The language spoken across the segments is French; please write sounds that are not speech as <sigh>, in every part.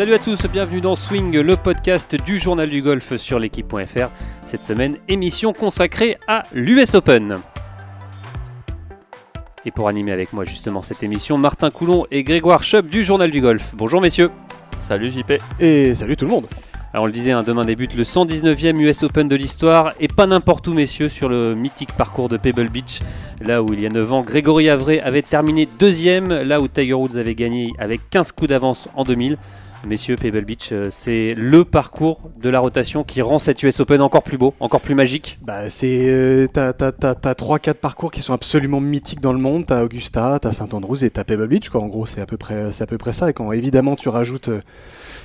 Salut à tous, bienvenue dans Swing, le podcast du journal du golf sur l'équipe.fr. Cette semaine, émission consacrée à l'US Open. Et pour animer avec moi justement cette émission, Martin Coulon et Grégoire Chubb du journal du golf. Bonjour messieurs. Salut JP. Et salut tout le monde. Alors on le disait, hein, demain débute le 119e US Open de l'histoire et pas n'importe où messieurs sur le mythique parcours de Pebble Beach. Là où il y a 9 ans, Grégory Avray avait terminé deuxième, là où Tiger Woods avait gagné avec 15 coups d'avance en 2000. Messieurs, Pebble Beach, euh, c'est le parcours de la rotation qui rend cette US Open encore plus beau, encore plus magique. Bah, c'est euh, t'as t'as trois quatre parcours qui sont absolument mythiques dans le monde. T'as Augusta, t'as Saint Andrews et t'as Pebble Beach. Quoi. En gros, c'est à peu près c'est à peu près ça. Et quand évidemment tu rajoutes euh,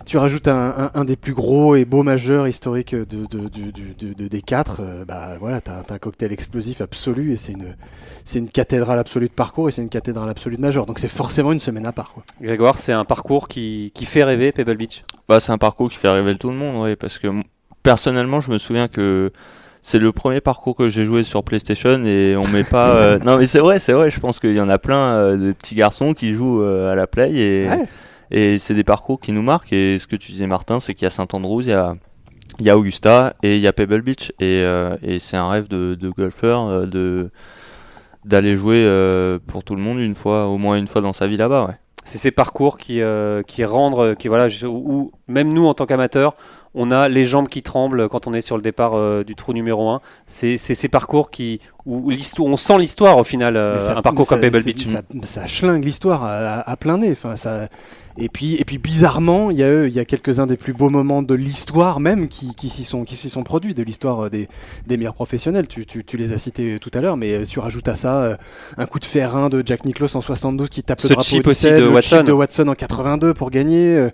tu rajoutes un, un, un des plus gros et beaux majeurs historiques de, de, de, de- de- des quatre, euh, bah voilà, t'as t'as un cocktail explosif absolu et c'est une c'est une cathédrale absolue de parcours et c'est une cathédrale absolue de majeur. Donc c'est forcément une semaine à part. Quoi. Grégoire, c'est un parcours qui, qui fait rêver Pebble Beach? Bah, c'est un parcours qui fait rêver tout le monde, ouais, parce que personnellement, je me souviens que c'est le premier parcours que j'ai joué sur PlayStation et on met pas. <laughs> euh, Non, mais c'est vrai, c'est vrai. Je pense qu'il y en a plein euh, de petits garçons qui jouent euh, à la play et, Ouais. et c'est des parcours qui nous marquent. Et ce que tu disais, Martin, c'est qu'il y a Saint-Andrews, il y a, il y a Augusta et il y a Pebble Beach et, et c'est un rêve de, de golfeur de d'aller jouer pour tout le monde une fois, au moins une fois dans sa vie là-bas. Ouais. C'est ces parcours qui, euh, qui rendent, euh, qui, voilà, où même nous en tant qu'amateurs, on a les jambes qui tremblent quand on est sur le départ euh, du trou numéro 1. C'est ces parcours qui, où l'histoire, on sent l'histoire au final, euh, ça- un parcours ça- comme Pebble Beach. Ça, ça schlingue l'histoire à, à- à plein nez. Enfin, ça... et, puis, et puis bizarrement, il y a, y quelques-uns des plus beaux moments de l'histoire même qui, qui s'y sont, qui s'y sont produits, de l'histoire euh, des, des meilleurs professionnels. Tu, tu, tu les as cités tout à l'heure, mais euh, tu rajoutes à ça euh, un coup de fer-1 de Jack Nicklaus en 72 qui tape Ce le drapeau chip au aussi 17, de le Watson. chip de Watson en 82 pour gagner. euh,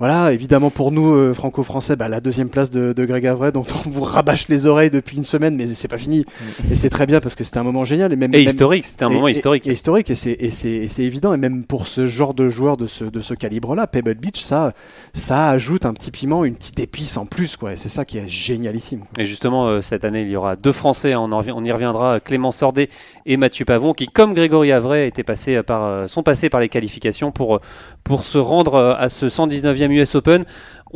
voilà, évidemment pour nous, euh, franco-français, bah, la deuxième place de, de Greg Avray, dont on vous rabâche les oreilles depuis une semaine, mais c'est pas fini. Et c'est très bien parce que c'était un moment génial. Et, même, Et même- historique, c'était un et- moment et- historique. Et, historique, et c'est, et, c'est, et c'est évident, et même pour ce genre de joueur de ce, de ce calibre-là, Pebble Beach, ça, ça ajoute un petit piment, une petite épice en plus, quoi. C'est ça qui est génialissime. Et justement, euh, cette année, il y aura deux Français, on, y reviendra, Clément Sordet et Mathieu Pavon, qui, comme Grégory Avray, étaient passés par, euh, sont passés par les qualifications pour, euh, pour se rendre à ce 119e US Open.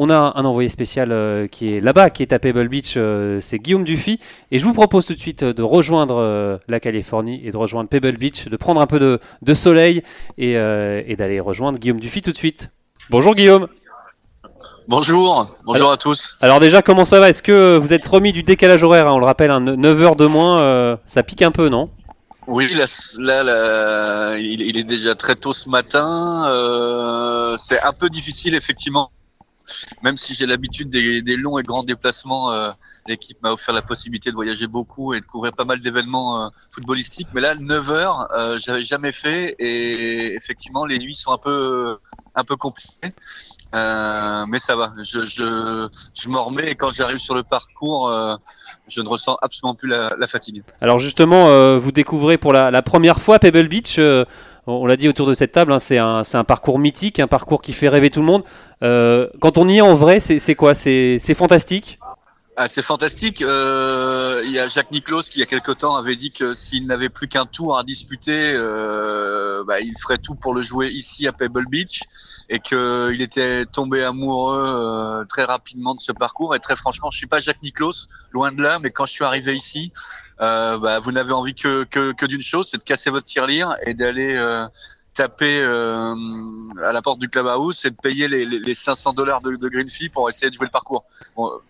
On a un envoyé spécial euh, qui est là-bas, qui est à Pebble Beach, euh, c'est Guillaume Dufy. Et je vous propose tout de suite euh, de rejoindre la Californie et de rejoindre Pebble Beach, de prendre un peu de, de soleil et, et d'aller rejoindre Guillaume Dufy tout de suite. Bonjour Guillaume. Bonjour, bonjour à tous. Alors déjà, comment ça va? Est-ce que vous êtes remis du décalage horaire? Hein On le rappelle, 9 heures de moins, euh, ça pique un peu, non? Oui, là, là, là, il, il est déjà très tôt ce matin. euh, c'est un peu difficile, effectivement. Même si j'ai l'habitude des, des longs et grands déplacements, euh, l'équipe m'a offert la possibilité de voyager beaucoup et de couvrir pas mal d'événements euh, footballistiques. Mais là, 9 heures, euh, j'avais jamais fait et effectivement, les nuits sont un peu, un peu compliquées. Euh, mais ça va, je, je, je m'en remets et quand j'arrive sur le parcours, euh, je ne ressens absolument plus la, la fatigue. Alors justement, euh, vous découvrez pour la, la première fois Pebble Beach. On l'a dit autour de cette table, hein, c'est un, un parcours mythique, un parcours qui fait rêver tout le monde. Euh, quand on y est en vrai, c'est quoi? C'est fantastique? Ah, c'est fantastique. Euh, il y a Jacques Nicklaus qui, il y a quelque temps, avait dit que s'il n'avait plus qu'un tour à disputer, euh, bah, il ferait tout pour le jouer ici à Pebble Beach et qu'il était tombé amoureux euh, très rapidement de ce parcours. Et très franchement, je suis pas Jacques Nicklaus, loin de là, mais quand je suis arrivé ici, euh, bah, vous n'avez envie que, que, que d'une chose, c'est de casser votre tirelire et d'aller euh, taper euh, à la porte du clubhouse et de payer les, les, les 500 dollars de, de green fee pour essayer de jouer le parcours.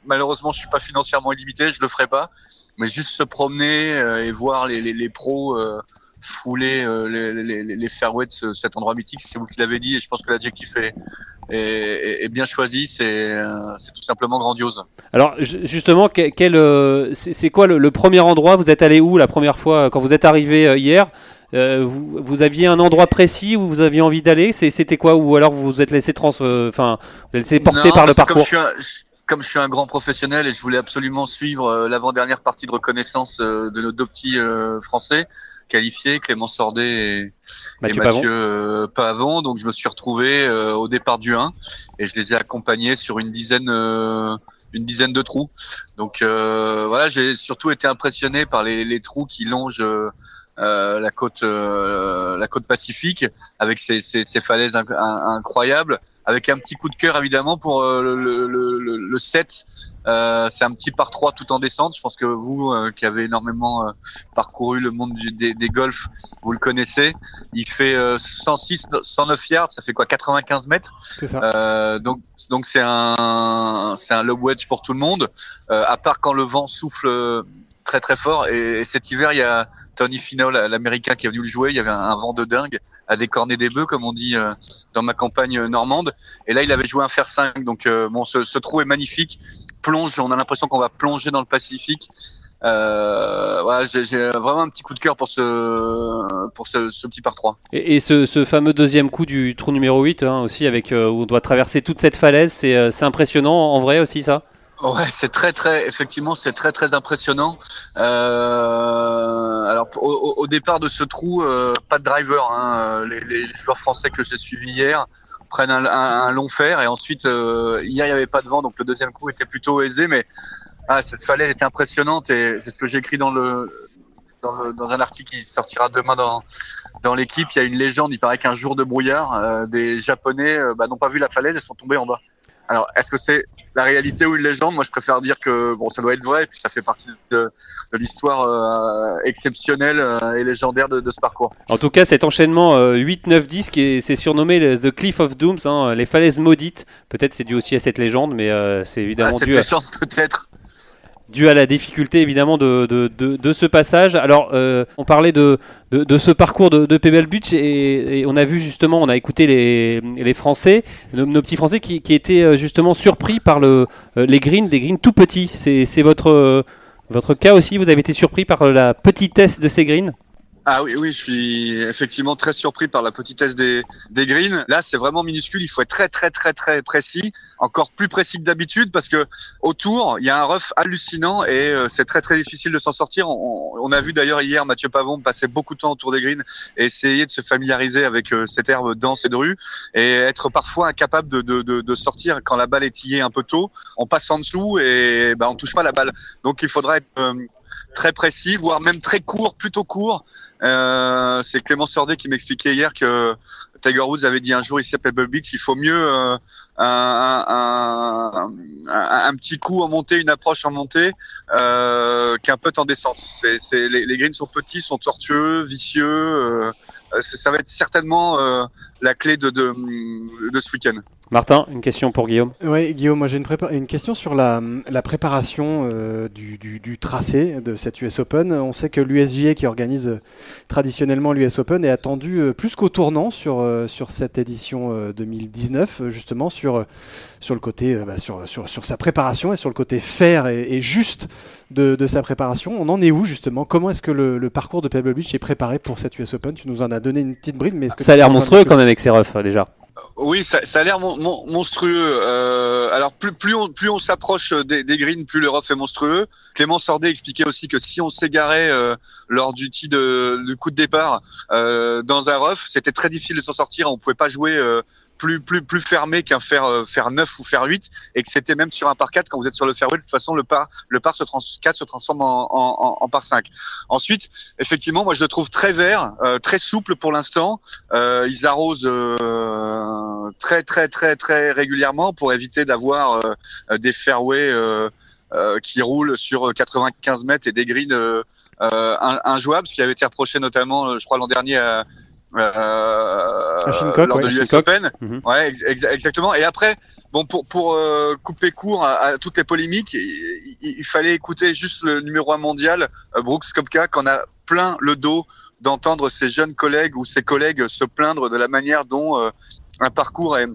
Malheureusement, je suis pas financièrement illimité, je le ferai pas, mais juste se promener euh, et voir les, pros euh, fouler les, fairways de ce- cet endroit mythique, c'est vous qui l'avez dit, et je pense que l'adjectif est, bien choisi. C'est tout simplement grandiose. Alors ju- justement, c'est quoi le, premier endroit? Vous êtes allé où la première fois quand vous êtes arrivé hier? Euh, vous, vous aviez un endroit précis où vous aviez envie d'aller C'était quoi Ou alors vous vous êtes laissé trans, euh, enfin, vous êtes laissé porter Non, par le parcours Comme je, suis un, comme je suis un grand professionnel et je voulais absolument suivre euh, l'avant-dernière partie de reconnaissance euh, de nos deux petits euh, Français qualifiés, Clément Sordet et, Mathieu et Pavon. Mathieu euh, Pavon. Donc je me suis retrouvé euh, au départ du 1 et je les ai accompagnés sur une dizaine euh, une dizaine de trous. Donc euh, voilà, j'ai surtout été impressionné par les, les trous qui longent euh, euh, la côte euh, la côte pacifique avec ces, ces, ces falaises inc- in- incroyables avec un petit coup de cœur évidemment pour le, le, le, le 7 euh, c'est un petit par 3 tout en descente. Je pense que vous, euh, qui avez énormément euh, parcouru le monde des, des golfs, vous le connaissez. Il fait 106, 109 yards, ça fait quoi 95 mètres. Ça. donc, donc c'est un, c'est un lob wedge pour tout le monde. à part quand le vent souffle très très fort. Et, cet hiver, il y a Tony Finau, l'américain qui est venu le jouer. Il y avait un, vent de dingue à décorner des bœufs, comme on dit euh, dans ma campagne normande. Et là, il avait joué un fer 5. Donc, euh, bon, ce, trou est magnifique. Plonge, on a l'impression qu'on va plonger dans le Pacifique. Euh, j'ai vraiment un petit coup de cœur pour ce, pour ce, petit par 3. Et, ce, fameux deuxième coup du trou numéro 8 hein, aussi, avec, euh, où on doit traverser toute cette falaise, c'est impressionnant en vrai aussi ça? Ouais, c'est très très effectivement c'est très très impressionnant. Euh, alors au, départ de ce trou, euh, pas de driver. Hein. Les, les, joueurs français que j'ai suivis hier prennent un, long fer et ensuite euh, hier il n'y avait pas de vent donc le deuxième coup était plutôt aisé, mais ah, cette falaise était impressionnante et c'est ce que j'ai écrit dans le, dans un article qui sortira demain dans dans l'équipe. Il y a une légende. Il paraît qu'un jour de brouillard, euh, des Japonais bah, n'ont pas vu la falaise et sont tombés en bas. Alors, est-ce que c'est la réalité ou une légende Moi, je préfère dire que bon, ça doit être vrai, et puis ça fait partie de, de l'histoire euh, exceptionnelle euh, et légendaire de, de, ce parcours. En tout cas, cet enchaînement euh, 8, 9, 10, qui est, c'est surnommé The Cliff of Dooms, hein, les falaises maudites. Peut-être c'est dû aussi à cette légende, mais euh, c'est évidemment ah, cette dû à... peut-être dû à la difficulté évidemment de, de, de, de ce passage. Alors, euh, on parlait de, de, ce parcours de, Pebble Beach et, on a vu justement, on a écouté les, les Français, nos, nos petits Français qui, qui, étaient euh, justement surpris par le, euh, les greens, des greens tout petits. C'est votre, votre cas aussi? Vous avez été surpris par la petitesse de ces greens? Ah oui, oui, je suis effectivement très surpris par la petitesse des, des greens. Là, c'est vraiment minuscule. Il faut être très, très, très, très précis. Encore plus précis que d'habitude parce que autour, il y a un rough hallucinant et euh, c'est très, très difficile de s'en sortir. On, on, a vu d'ailleurs hier Mathieu Pavon passer beaucoup de temps autour des greens et essayer de se familiariser avec euh, cette herbe dense et drue et être parfois incapable de, de, de, de, sortir quand la balle est tillée un peu tôt. On passe en dessous et ben, on touche pas la balle. Donc, il faudra être euh, très précis, voire même très court, plutôt court. Euh, c'est Clément Sordet qui m'expliquait hier que Tiger Woods avait dit un jour ici à Pebble Beach, il faut mieux euh, un, un, un, petit coup en montée, une approche en montée, euh, qu'un putt en descente. C'est, c'est, les, les, greens sont petits, sont tortueux, vicieux. Euh, ça va être certainement euh, la clé de, de, de ce week-end. Martin, une question pour Guillaume. Oui, Guillaume, moi j'ai une, une, question sur la, la préparation euh, du, du, du, tracé de cette US Open. On sait que l'USGA qui organise euh, traditionnellement l'US Open est attendu euh, plus qu'au tournant sur, sur cette édition euh, 2019, justement sur, sur le côté, bah, sur, sur, sur, sa préparation et sur le côté faire et, et juste de, de, sa préparation. On en est où justement? Comment est-ce que le, le, parcours de Pebble Beach est préparé pour cette US Open? Tu nous en as donné une petite bride, mais est-ce que ça a l'air monstrueux quand même avec ses refs déjà. Oui, ça, ça a l'air mon, mon, monstrueux. Euh, alors plus, plus on, plus on s'approche des, des, greens, plus le rough est monstrueux. Clément Sordet expliquait aussi que si on s'égarait euh, lors du du coup de départ euh, dans un rough, c'était très difficile de s'en sortir. On pouvait pas jouer euh, plus plus plus fermé qu'un fer euh, fer 9 ou fer 8 et que c'était même sur un par 4 quand vous êtes sur le fairway de toute façon le par le par se trans 4 se transforme en, en, en, par 5. Ensuite, effectivement, moi je le trouve très vert, euh, très souple pour l'instant. Euh, ils arrosent euh, très très très très régulièrement pour éviter d'avoir euh, des fairways euh, qui roulent sur 95 mètres et des greens injouables, ce qui avait été reproché notamment, je crois l'an dernier à Shincock, lors ouais, de l'US Open. Mm -hmm. Ouais, ex exactement. Et après, bon, pour, pour euh, couper court à, à, toutes les polémiques, il, il, il, fallait écouter juste le numéro un mondial, euh, Brooks Kopka, qu'on a plein le dos d'entendre ses jeunes collègues ou ses collègues se plaindre de la manière dont euh, un parcours est,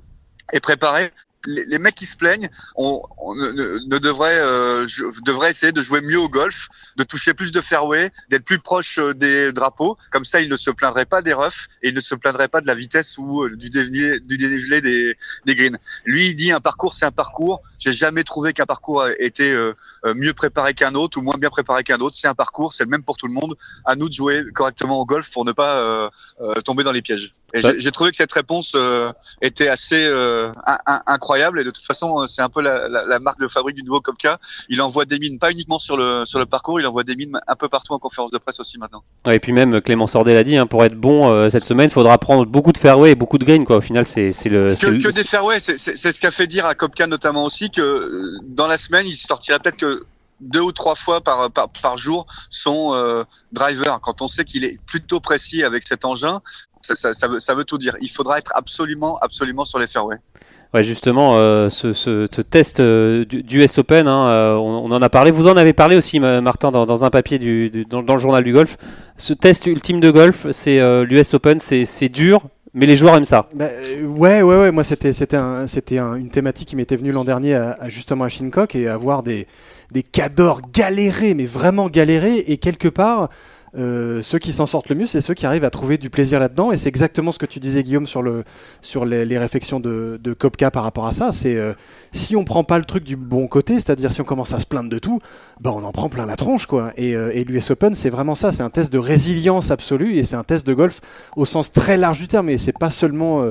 est préparé les, les, mecs qui se plaignent, on, on ne, ne, devrait, euh, essayer de jouer mieux au golf, de toucher plus de fairway, d'être plus proche euh, des drapeaux. Comme ça, ils ne se plaindraient pas des roughs et ils ne se plaindraient pas de la vitesse ou euh, du dénivelé, du des, des greens. Lui, il dit un parcours, c'est un parcours. J'ai jamais trouvé qu'un parcours était euh, mieux préparé qu'un autre ou moins bien préparé qu'un autre. C'est un parcours, c'est le même pour tout le monde. À nous de jouer correctement au golf pour ne pas tomber dans les pièges. Et j'ai trouvé que cette réponse était assez incroyable. Et de toute façon, c'est un peu la, la, la, marque de fabrique du nouveau Kopka. Il envoie des mines, pas uniquement sur le sur le parcours, il envoie des mines un peu partout en conférence de presse aussi maintenant. et puis même Clément Sordet l'a dit, hein, pour être bon cette semaine, il faudra prendre beaucoup de fairway et beaucoup de green. Quoi. Au final, c'est le que, que des fairways. C'est ce qu'a fait dire à Kopka notamment aussi que dans la semaine, il sortira peut-être que deux ou trois fois par, par, par jour son euh, driver. Quand on sait qu'il est plutôt précis avec cet engin, ça, ça, ça, veut, ça veut tout dire. Il faudra être absolument, absolument sur les fairways. Ouais, justement, euh, ce, ce, ce, test euh, du, US Open, hein, euh, on, on, en a parlé. Vous en avez parlé aussi, Martin, dans, dans un papier du, du dans, dans, le journal du golf. Ce test ultime de golf, c'est l'US Open, c'est dur, mais les joueurs aiment ça. Bah, ouais, ouais, ouais. Moi, c'était c'était un, c'était un, une thématique qui m'était venue l'an dernier à, à, justement à Shincock et avoir des des cadors galérés, mais vraiment galérés et quelque part euh, ceux qui s'en sortent le mieux, c'est ceux qui arrivent à trouver du plaisir là-dedans. Et c'est exactement ce que tu disais, Guillaume, sur, le, sur les, réflexions de, de Kopka par rapport à ça. C'est euh, si on prend pas le truc du bon côté, c'est-à-dire si on commence à se plaindre de tout, bah on en prend plein la tronche, quoi. Et, euh, l'US Open, c'est vraiment ça. C'est un test de résilience absolue et c'est un test de golf au sens très large du terme. Et c'est pas seulement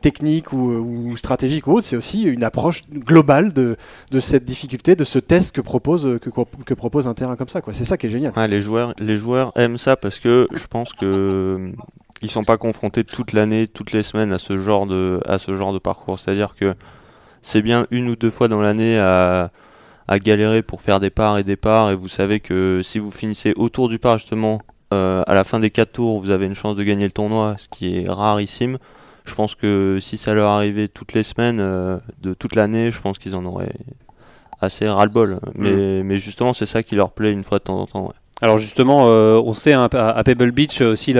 technique ou, stratégique ou autre, c'est aussi une approche globale de, cette difficulté, de ce test que propose, un terrain comme ça. C'est ça qui est génial. Les joueurs, les joueurs aiment ça parce que je pense que ils sont pas confrontés toute l'année, toutes les semaines à ce genre de, à ce genre de parcours. C'est-à-dire que c'est bien une ou deux fois dans l'année à, à galérer pour faire des parts et des parts et vous savez que si vous finissez autour du par justement euh, à la fin des quatre tours vous avez une chance de gagner le tournoi ce qui est rarissime je pense que si ça leur arrivait toutes les semaines euh, de toute l'année je pense qu'ils en auraient assez ras-le-bol mais, mmh. mais justement c'est ça qui leur plaît une fois de temps en temps ouais. Alors justement, euh, on sait hein, à Pebble Beach aussi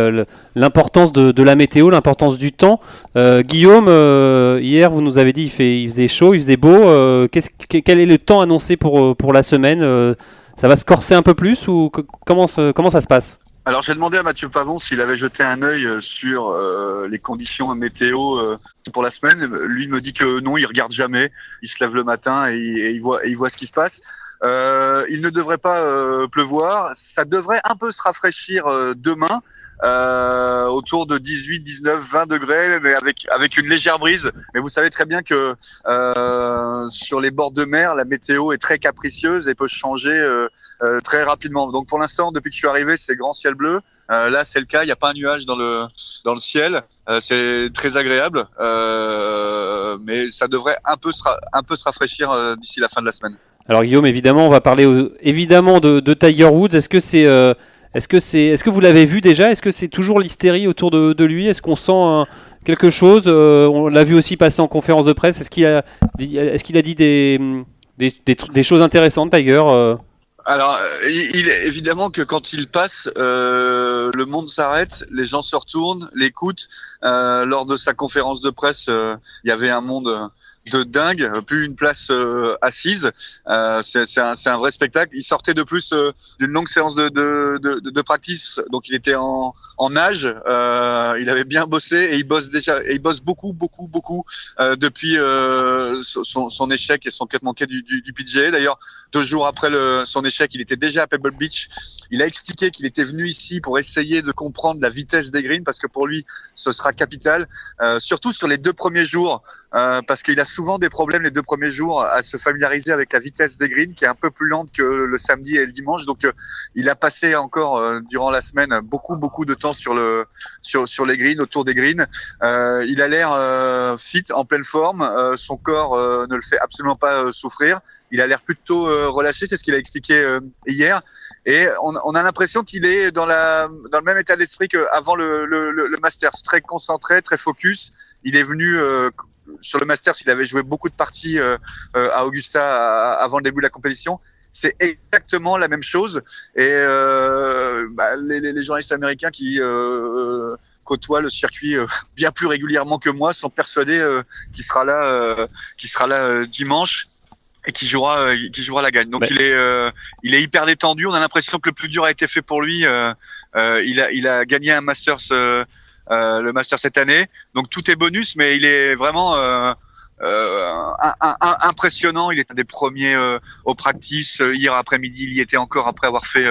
l'importance de, la météo, l'importance du temps. Euh, Guillaume, euh, hier vous nous avez dit il, fait, faisait chaud, il faisait beau. Euh, quel est le temps annoncé pour, pour la semaine euh, Ça va se corser un peu plus ou comment, comment ça se passe? Alors j'ai demandé à Mathieu Pavon s'il avait jeté un œil sur euh, les conditions météo euh, pour la semaine. Lui me dit que non, il regarde jamais. Il se lève le matin et, et il voit ce qui se passe. Euh, il ne devrait pas euh, pleuvoir. Ça devrait un peu se rafraîchir euh, demain. Euh, autour de 18, 19, 20 degrés, mais avec avec une légère brise. Mais vous savez très bien que euh, sur les bords de mer, la météo est très capricieuse et peut changer euh, euh très rapidement. Donc pour l'instant, depuis que je suis arrivé, c'est grand ciel bleu. Euh, là, c'est le cas. Il n'y a pas un nuage dans le dans le ciel. c'est très agréable, mais ça devrait un peu se un peu se rafraîchir d'ici la fin de la semaine. Alors Guillaume, évidemment, on va parler évidemment de, Tiger Woods. Est-ce que c'est est-ce que c'est, est-ce que vous l'avez vu déjà? Est-ce que c'est toujours l'hystérie autour de, lui? Est-ce qu'on sent quelque chose euh, On l'a vu aussi passer en conférence de presse. Est-ce qu'il a, est-ce qu'il a dit des, des, choses intéressantes d'ailleurs euh? Alors, évidemment que quand il passe, euh, le monde s'arrête, les gens se retournent, l'écoutent. Euh, lors de sa conférence de presse, euh, il y avait un monde de dingue, plus une place euh, assise. Euh, c'est un, un, vrai spectacle. Il sortait de plus euh, d'une longue séance de, de, de, de, practice, donc il était en, en nage. Euh, il avait bien bossé et il bosse déjà, et il bosse beaucoup, beaucoup, beaucoup euh, depuis son, son, échec et son cut manqué du, du, du PGA. D'ailleurs, deux jours après le, son échec, il était déjà à Pebble Beach. Il a expliqué qu'il était venu ici pour essayer de comprendre la vitesse des greens parce que pour lui, ce sera capital, surtout sur les deux premiers jours. Euh, parce qu'il a souvent des problèmes les deux premiers jours à se familiariser avec la vitesse des greens qui est un peu plus lente que le samedi et le dimanche. Donc euh, il a passé encore euh, durant la semaine beaucoup beaucoup de temps sur le sur sur les greens autour des greens. Euh, il a l'air fit en pleine forme. son corps ne le fait absolument pas souffrir. Il a l'air plutôt relâché, c'est ce qu'il a expliqué hier. Et on, a l'impression qu'il est dans, la, dans le même état d'esprit qu'avant le, le, le, très concentré, très focus. Il est venu sur le Masters, il avait joué beaucoup de parties euh, euh, à Augusta avant le début de la compétition. C'est exactement la même chose. Et euh, bah, les, les, journalistes américains qui euh, côtoient le circuit <laughs> bien plus régulièrement que moi sont persuadés qu'il sera là, qu'il sera là dimanche et qui jouera, qui jouera la gagne. Donc il est, il est hyper détendu. On a l'impression que le plus dur a été fait pour lui. il a, il a gagné un Masters euh, le master cette année. Donc tout est bonus, mais il est vraiment euh, un, un, un, impressionnant. Il est un des premiers au practice hier après-midi. Il y était encore après avoir fait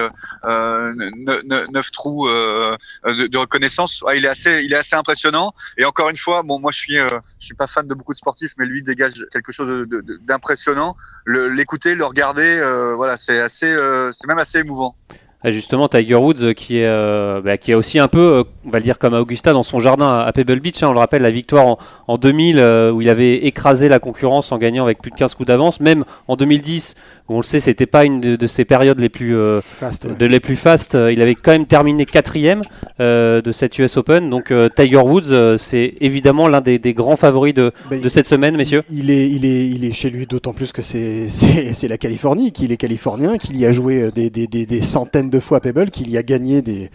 neuf trous de, de, reconnaissance. il est assez, il est assez impressionnant. Et encore une fois, bon, moi je suis, je suis pas fan de beaucoup de sportifs, mais lui dégage quelque chose d'impressionnant. L'écouter, le, regarder, voilà, c'est assez, c'est même assez émouvant. Ah, justement, Tiger Woods euh, qui est, euh, bah, qui est aussi un peu, euh, on va le dire comme Augusta dans son jardin à Pebble Beach. Hein, on le rappelle, la victoire en, en 2000 où il avait écrasé la concurrence en gagnant avec plus de 15 coups d'avance. Même en 2010, où on le sait, c'était pas une de, de, ses périodes les plus, fast, de les plus fast. il avait quand même terminé quatrième de cette US Open. Donc Tiger Woods, c'est évidemment l'un des, des, grands favoris de, bah, de cette semaine, messieurs. Il est, il est, il est chez lui d'autant plus que c'est <laughs> la Californie, qu'il est californien, qu'il y a joué des, des, des centaines de fois à Pebble, qu'il y a gagné des,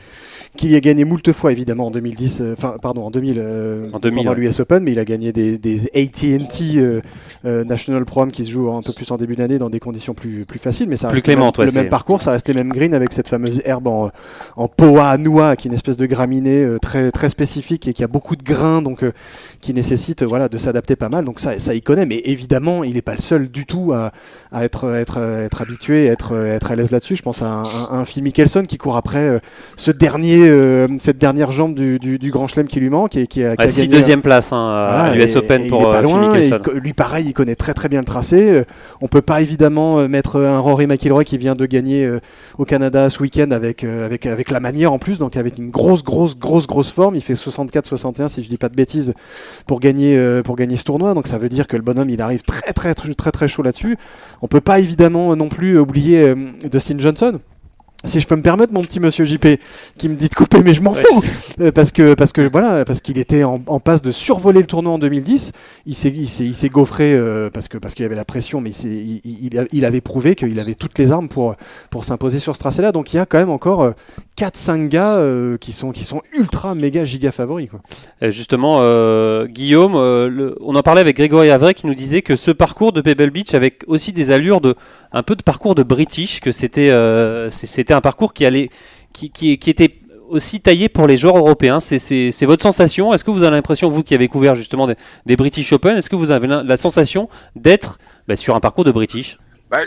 qu'il y a gagné moult fois évidemment en 2010, euh, enfin pardon en 2000, euh, en 2000 pendant l'US Open, mais il a gagné des, des AT&T euh, National Pro qui se joue un peu plus en début d'année dans des conditions plus, plus faciles, mais ça reste le, même, parcours, ça reste les mêmes greens avec cette fameuse herbe en, en poa noix qui est une espèce de graminée très très spécifique et qui a beaucoup de grains donc qui nécessite voilà de s'adapter pas mal. Donc ça ça y connaît, mais évidemment il n'est pas le seul du tout à, à être être être habitué, être être à l'aise là-dessus. Je pense à un, un, un Phil Mickelson qui court après ce dernier euh, cette dernière jambe du, du, Grand Chelem qui lui manque et qui a, qui a deuxième place hein, à l'US Open pour pas euh, lui pareil, il connaît très très bien le tracé. Euh, on peut pas évidemment mettre un Rory McIlroy qui vient de gagner au Canada ce week-end avec avec avec la manière en plus, donc avec une grosse grosse grosse grosse forme. Il fait 64-61 si je dis pas de bêtises pour gagner pour gagner ce tournoi. Donc ça veut dire que le bonhomme il arrive très très très très, très chaud là-dessus. On peut pas évidemment non plus oublier Dustin Johnson si je peux me permettre, mon petit monsieur JP, qui me dit de couper, mais je m'en fous, euh, parce que parce que voilà, parce qu'il était en, passe de survoler le tournoi en 2010. Il s'est il s'est il s'est gaufré euh, parce que parce qu'il y avait la pression, mais il, il, il, avait prouvé qu'il avait toutes les armes pour pour s'imposer sur ce tracé-là. Donc il y a quand même encore 4-5 euh, gars qui sont qui sont ultra méga giga favoris. Quoi. justement, Guillaume, on en parlait avec Grégory Avray qui nous disait que ce parcours de Pebble Beach avec aussi des allures de un peu de parcours de British, que c'était c'était un parcours qui allait, qui, qui, qui était aussi taillé pour les joueurs européens. C'est votre sensation Est-ce que vous avez l'impression, vous qui avez couvert justement des, British Open, est-ce que vous avez la, sensation d'être bah, sur un parcours de British? Bah,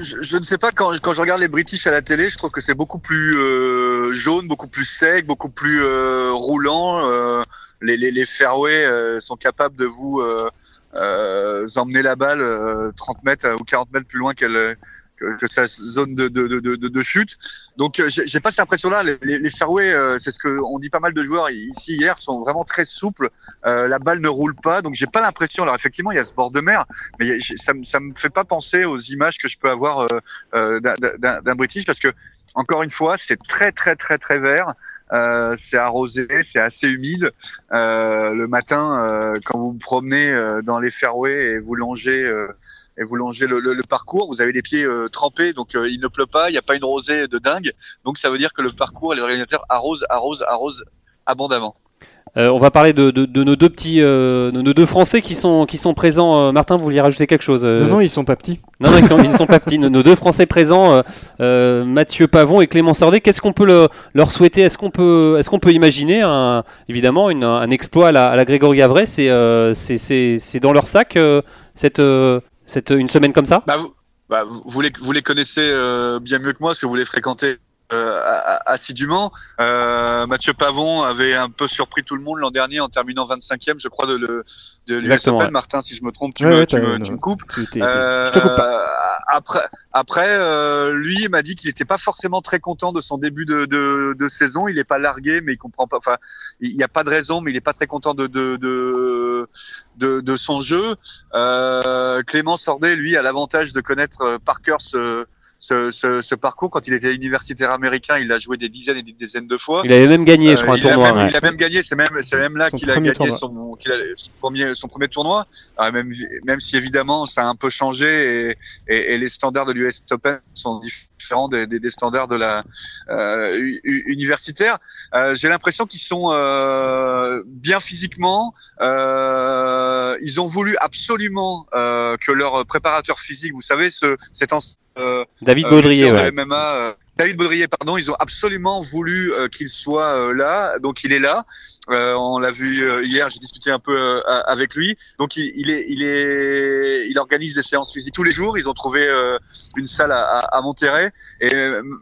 je, ne sais pas, quand, je regarde les British à la télé, je trouve que c'est beaucoup plus euh, jaune, beaucoup plus sec, beaucoup plus euh, roulant. Euh, les, les, les, fairways sont capables de vous emmener la balle 30 mètres ou 40 mètres plus loin qu'elle que, sa zone de, de, de, de, chute. Donc euh, j'ai pas cette impression-là. Les, les, fairways, euh, c'est ce que on dit pas mal de joueurs ici hier, sont vraiment très souples. Euh, la balle ne roule pas, donc j'ai pas l'impression. Alors effectivement, il y a ce bord de mer, mais ça, ça me fait pas penser aux images que je peux avoir euh, d'un British parce que encore une fois, c'est très très très très vert. Euh, c'est arrosé, c'est assez humide. Euh, le matin, quand vous vous promenez dans les fairways et vous longez et vous longez le, parcours, vous avez les pieds euh, trempés, donc euh, il ne pleut pas, il n'y a pas une rosée de dingue, donc ça veut dire que le parcours, les organisateurs arrosent, arrosent, arrosent abondamment. Euh, on va parler de, nos deux petits, nos deux Français qui sont qui sont présents. Martin, vous vouliez rajouter quelque chose Non, non, ils sont pas petits. Non, non, ils sont, sont pas petits. Nos, deux Français présents, Mathieu Pavon et Clément Sordet. Qu'est-ce qu'on peut leur souhaiter? Est-ce qu'on peut, est-ce qu'on peut imaginer un, évidemment un exploit à la, à la Grégory Avray C'est c'est dans leur sac cette c'est une semaine comme ça? Bah, vous, bah, vous, les, vous les connaissez euh, bien mieux que moi parce que vous les fréquentez euh, assidûment. Euh, Mathieu Pavon avait un peu surpris tout le monde l'an dernier en terminant 25e, je crois, de, le, de l'US Open. Martin, si je me trompe, tu, me, tu, me, tu me, coupes. Euh, je te coupe pas. Après, après euh, lui m'a dit qu'il n'était pas forcément très content de son début de, de, de saison. Il n'est pas largué, mais il comprend pas. Enfin, il n'y a pas de raison, mais il n'est pas très content de, de, de, de, de son jeu. Euh, Clément Sordet, lui, a l'avantage de connaître euh, par cœur ce ce, ce, ce, parcours. Quand il était universitaire américain, il a joué des dizaines et des dizaines de fois. Il avait même gagné, je crois, un tournoi. Il a même gagné, c'est même, c'est même là qu'il a gagné son, a, son, premier, son premier tournoi. Alors même, même si évidemment ça a un peu changé et, et, et les standards de l'US Open sont différents des, des, des standards de la euh, universitaire. Euh, J'ai l'impression qu'ils sont euh, bien physiquement. Euh, ils ont voulu absolument euh, que leur préparateur physique, vous savez, ce, cet David Baudrier, ouais. MMA, David Baudrier, pardon, ils ont absolument voulu qu'il soit là, donc il est là. on l'a vu hier, j'ai discuté un peu avec lui. Donc il, est, il est, il organise des séances physiques tous les jours. Ils ont trouvé une salle à, à, Monterrey. Et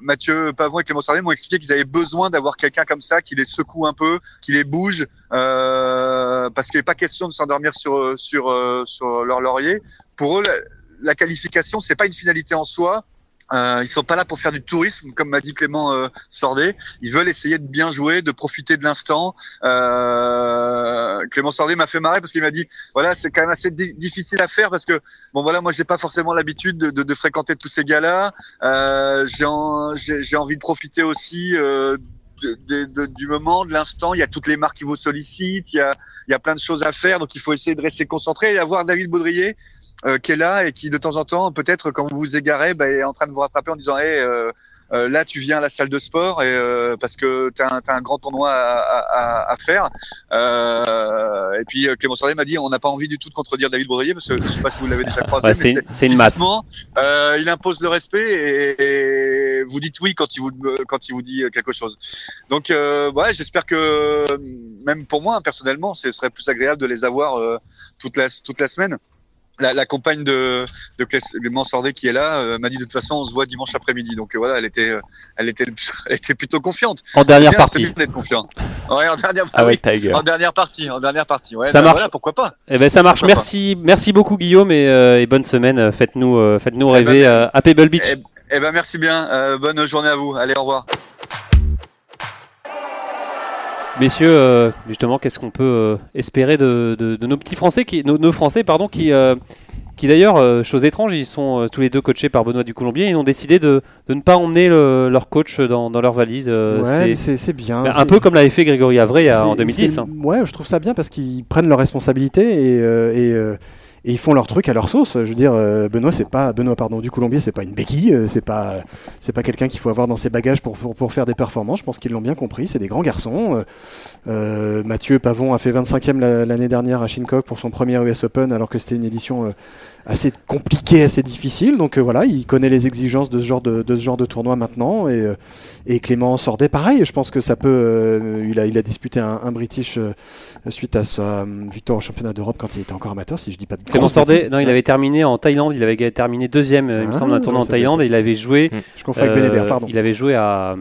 Mathieu Pavon et Clément Sarlet m'ont expliqué qu'ils avaient besoin d'avoir quelqu'un comme ça qui les secoue un peu, qui les bouge, parce qu'il n'est pas question de s'endormir sur sur sur leur laurier. Pour eux, la qualification, c'est pas une finalité en soi. Euh, ils sont pas là pour faire du tourisme, comme m'a dit Clément euh, Sordet. Ils veulent essayer de bien jouer, de profiter de l'instant. Euh, Clément Sordet m'a fait marrer parce qu'il m'a dit, voilà, c'est quand même assez difficile à faire parce que, bon voilà, moi j'ai pas forcément l'habitude de, de, de, fréquenter tous ces gars-là. Euh, j'ai envie de profiter aussi euh, de, du moment, de l'instant. Il y a toutes les marques qui vous sollicitent, il y a, il y a plein de choses à faire, donc il faut essayer de rester concentré et avoir David Baudrier euh, qui est là et qui de temps en temps, peut-être quand vous vous égarez, bah, est en train de vous rattraper en disant hey, euh, euh, là tu viens à la salle de sport et euh, parce que tu as, as, un grand tournoi à, à, à faire. Euh, et puis Clément Sordet m'a dit on n'a pas envie du tout de contredire David Baudrier parce que je sais pas si vous l'avez déjà <laughs> croisé, ouais, c'est une masse. il impose le respect et, et, vous dites oui quand il vous quand il vous dit quelque chose. Donc ouais, j'espère que même pour moi personnellement, ce serait plus agréable de les avoir toute la toute la semaine. La, la, compagne de, de Clément Sordet qui est là euh, m'a dit de toute façon on se voit dimanche après-midi. Donc euh, voilà elle était euh, elle était <laughs> elle était plutôt confiante. En dernière partie. d'être confiant ouais en dernière <laughs> ah ouais, en dernière partie en dernière partie ouais, ça ben marche. voilà, pourquoi pas. Eh ben ça marche. Pourquoi merci pas. merci beaucoup Guillaume et, et bonne semaine. Faites-nous faites-nous rêver eh ben, à Pebble Beach. eh, eh ben merci bien bonne journée à vous allez au revoir Messieurs, euh, justement, qu'est-ce qu'on peut euh, espérer de, de, de, nos petits Français, qui, nos, nos Français, pardon, qui, euh, qui d'ailleurs, chose étrange, ils sont tous les deux coachés par Benoît du Colombier, ils ont décidé de, de ne pas emmener le, leur coach dans, dans leur valise. ouais, c'est bien. Un peu comme l'avait fait Grégory Avray en 2010. Hein. Ouais, je trouve ça bien parce qu'ils prennent leurs responsabilités et, et et ils font leur truc à leur sauce. Je veux dire, euh, Benoît, c'est pas Benoît, pardon, du Colombier, c'est pas une béquille, euh, c'est pas c'est pas quelqu'un qu'il faut avoir dans ses bagages pour, pour, pour faire des performances. Je pense qu'ils l'ont bien compris. C'est des grands garçons. Euh, Mathieu Pavon a fait 25e l'année dernière à Shincock pour son premier US Open, alors que c'était une édition assez compliqué, assez difficile. Donc voilà, il connaît les exigences de ce genre de, de ce genre de tournoi maintenant. Et, et Clément Sordet, pareil. Je pense que ça peut. Il a il a disputé un, un British suite à sa victoire au championnat d'Europe quand il était encore amateur, si je dis pas de Clément Sordet, non, il avait terminé en Thaïlande. Il avait terminé deuxième, il me semble, d'un tournoi en Thaïlande. Et il avait joué. Je confonds avec Benébert, pardon. Il avait joué à.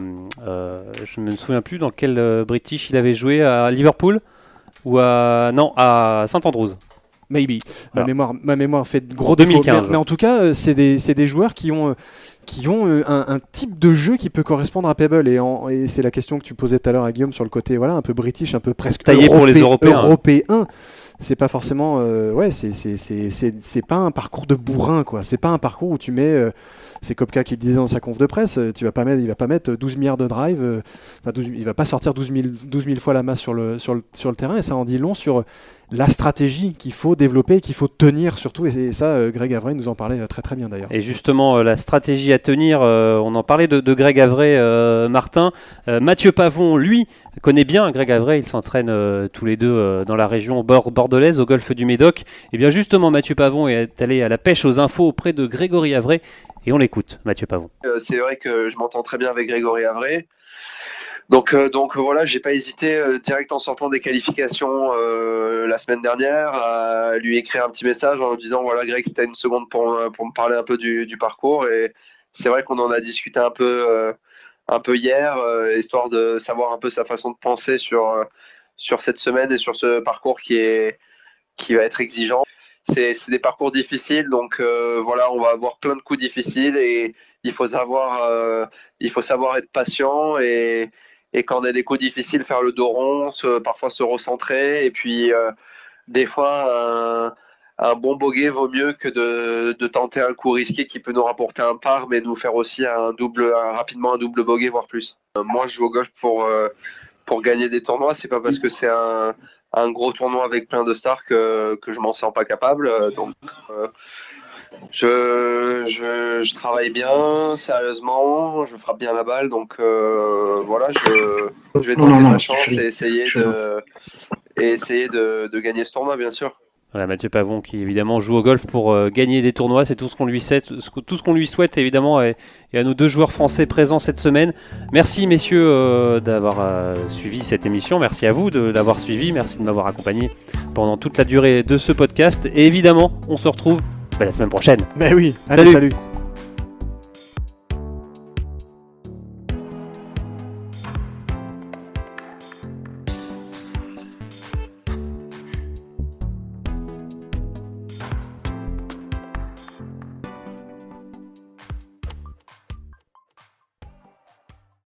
je me souviens plus dans quel British il avait joué à Liverpool ou à non à Saint-Andrews. Maybe. Ma, mémoire, ma mémoire fait gros 2015. Mais, mais, en tout cas, euh, c'est des, des, joueurs qui ont, euh, qui ont euh, un, un, type de jeu qui peut correspondre à Pebble. Et, et c'est la question que tu posais tout à l'heure à Guillaume sur le côté voilà, un peu british, un peu presque taillé europé, pour les Européens. européen. C'est pas forcément. Euh, ouais, c'est pas un parcours de bourrin, quoi. C'est pas un parcours où tu mets. Euh, c'est Kopka qui le disait dans sa conf de presse, tu vas pas mettre, il va pas mettre 12 milliards de drive, euh, enfin 12, il va pas sortir 12 000, 12 000 fois la masse sur le, terrain et ça en dit long sur la stratégie qu'il faut développer, qu'il faut tenir surtout. Et, ça, euh, Greg Avray nous en parlait très très bien d'ailleurs. Et justement, euh, la stratégie à tenir, euh, on en parlait de, Greg Avray, Martin. Mathieu Pavon, lui, connaît bien Greg Avray. Ils s'entraînent tous les deux dans la région bord bordelaise, au golfe du Médoc. Et bien justement, Mathieu Pavon est allé à la pêche aux infos auprès de Grégory Avray. Et on l'écoute, Mathieu Pavon. c'est vrai que je m'entends très bien avec Grégory Avray. Donc, euh, donc voilà, j'ai pas hésité euh, direct en sortant des qualifications euh, la semaine dernière à lui écrire un petit message en disant voilà Greg, c'était une seconde pour, me parler un peu du, parcours et c'est vrai qu'on en a discuté un peu hier histoire de savoir un peu sa façon de penser sur cette semaine et sur ce parcours qui va être exigeant. C'est des parcours difficiles, donc voilà, on va avoir plein de coups difficiles et il faut savoir il faut savoir être patient et quand on a des coups difficiles, faire le dos rond, parfois se recentrer. Et puis, euh, des fois, un, bon bogey vaut mieux que de, tenter un coup risqué qui peut nous rapporter un par, mais nous faire aussi un double, un, rapidement un double bogey, voire plus. Euh, moi, je joue au golf pour, euh, pour gagner des tournois. C'est pas parce que c'est un, un, gros tournoi avec plein de stars que, que je m'en sens pas capable. Donc, je, je, je, travaille bien, sérieusement, je frappe bien la balle, donc euh, voilà, je, je, vais tenter non, non, ma chance et essayer, de, et essayer de, de, gagner ce tournoi, bien sûr. Voilà, Mathieu Pavon qui évidemment joue au golf pour euh, gagner des tournois, c'est tout ce qu'on lui souhaite, ce que- tout ce qu'on lui souhaite évidemment et, et à nos deux joueurs français présents cette semaine. Merci messieurs euh, d'avoir euh, suivi cette émission, merci à vous de l'avoir suivi, merci de m'avoir accompagné pendant toute la durée de ce podcast et évidemment on se retrouve bah, la semaine prochaine. Mais oui, allez, Salut. salut.